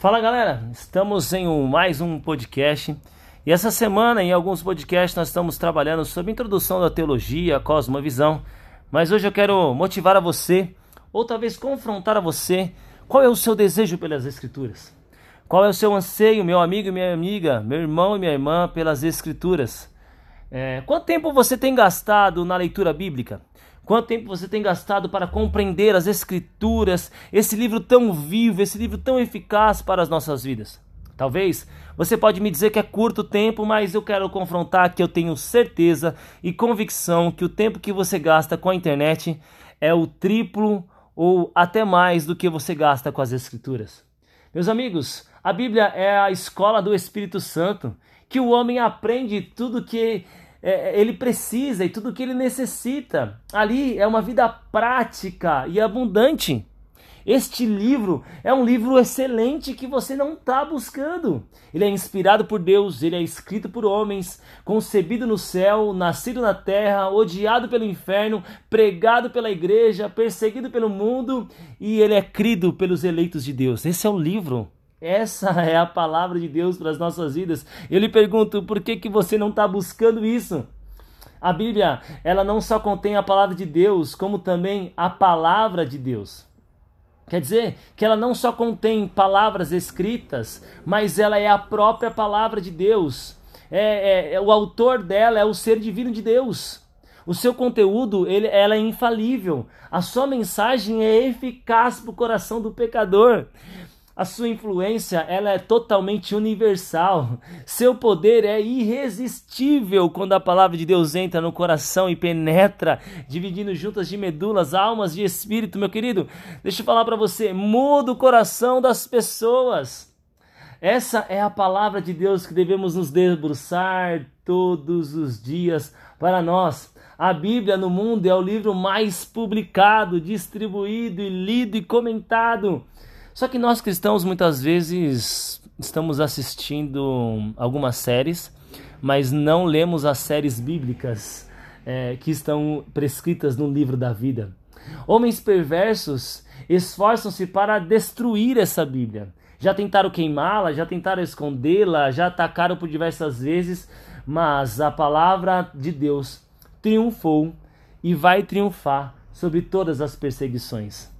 Fala galera, estamos em um, mais um podcast e essa semana em alguns podcasts nós estamos trabalhando sobre a introdução da teologia, cosmovisão, mas hoje eu quero motivar a você, ou talvez confrontar a você, qual é o seu desejo pelas Escrituras? Qual é o seu anseio, meu amigo e minha amiga, meu irmão e minha irmã, pelas Escrituras? É, quanto tempo você tem gastado na leitura bíblica? Quanto tempo você tem gastado para compreender as Escrituras, esse livro tão vivo, esse livro tão eficaz para as nossas vidas? Talvez você pode me dizer que é curto tempo, mas eu quero confrontar que eu tenho certeza e convicção que o tempo que você gasta com a internet é o triplo ou até mais do que você gasta com as Escrituras. Meus amigos, a Bíblia é a escola do Espírito Santo, que o homem aprende tudo que é, ele precisa e tudo que ele necessita. Ali é uma vida prática e abundante. Este livro é um livro excelente que você não está buscando. Ele é inspirado por Deus, ele é escrito por homens, concebido no céu, nascido na terra, odiado pelo inferno, pregado pela igreja, perseguido pelo mundo e ele é crido pelos eleitos de Deus. Esse é o livro essa é a palavra de Deus para as nossas vidas. Eu lhe pergunto, por que, que você não está buscando isso? A Bíblia, ela não só contém a palavra de Deus, como também a palavra de Deus. Quer dizer que ela não só contém palavras escritas, mas ela é a própria palavra de Deus. É, é, é o autor dela é o ser divino de Deus. O seu conteúdo, ele, ela é infalível. A sua mensagem é eficaz para o coração do pecador. A sua influência ela é totalmente universal. Seu poder é irresistível quando a palavra de Deus entra no coração e penetra, dividindo juntas de medulas, almas e espírito, meu querido. Deixa eu falar para você, muda o coração das pessoas. Essa é a palavra de Deus que devemos nos debruçar todos os dias para nós. A Bíblia no mundo é o livro mais publicado, distribuído lido e comentado. Só que nós cristãos muitas vezes estamos assistindo algumas séries, mas não lemos as séries bíblicas é, que estão prescritas no livro da vida. Homens perversos esforçam-se para destruir essa Bíblia. Já tentaram queimá-la, já tentaram escondê-la, já atacaram por diversas vezes, mas a palavra de Deus triunfou e vai triunfar sobre todas as perseguições.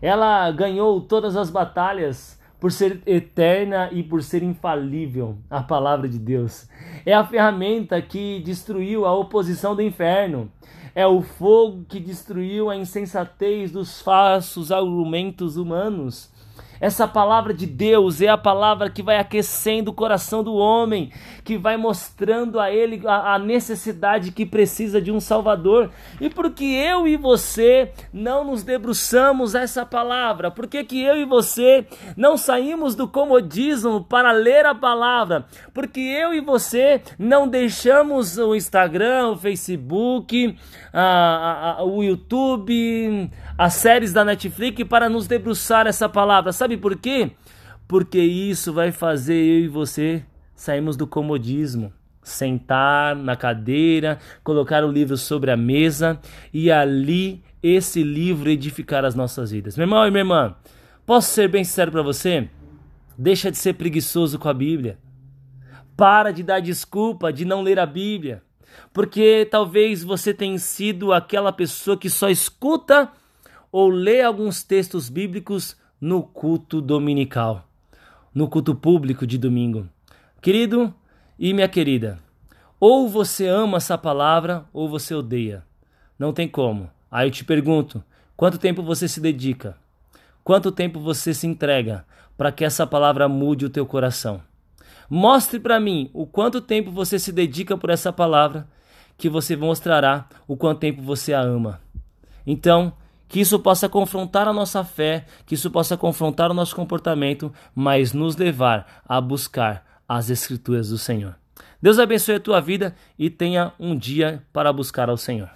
Ela ganhou todas as batalhas por ser eterna e por ser infalível, a palavra de Deus. É a ferramenta que destruiu a oposição do inferno. É o fogo que destruiu a insensatez dos falsos argumentos humanos. Essa palavra de Deus é a palavra que vai aquecendo o coração do homem, que vai mostrando a ele a, a, necessidade que precisa de um Salvador. E por que eu e você não nos debruçamos a essa palavra? Por que, que eu e você não saímos do comodismo para ler a palavra? Porque eu e você não deixamos o Instagram, o Facebook, a, a, o YouTube, as séries da Netflix para nos debruçar essa palavra. Sabe por quê? Porque isso vai fazer eu e você sairmos do comodismo. Sentar na cadeira, colocar o livro sobre a mesa e ali esse livro edificar as nossas vidas. Meu irmão e minha irmã, posso ser bem sincero para você? Deixa de ser preguiçoso com a Bíblia. Para de dar desculpa de não ler a Bíblia. Porque talvez você tenha sido aquela pessoa que só escuta ou lê alguns textos bíblicos no culto dominical, no culto público de domingo. Querido e minha querida, ou você ama essa palavra ou você odeia. Não tem como. Aí eu te pergunto: quanto tempo você se dedica? Quanto tempo você se entrega para que essa palavra mude o teu coração? Mostre para mim o quanto tempo você se dedica por essa palavra, que você mostrará o quanto tempo você a ama. Então, que isso possa confrontar a nossa fé, que isso possa confrontar o nosso comportamento, mas nos levar a buscar as Escrituras do Senhor. Deus abençoe a tua vida e tenha um dia para buscar ao Senhor.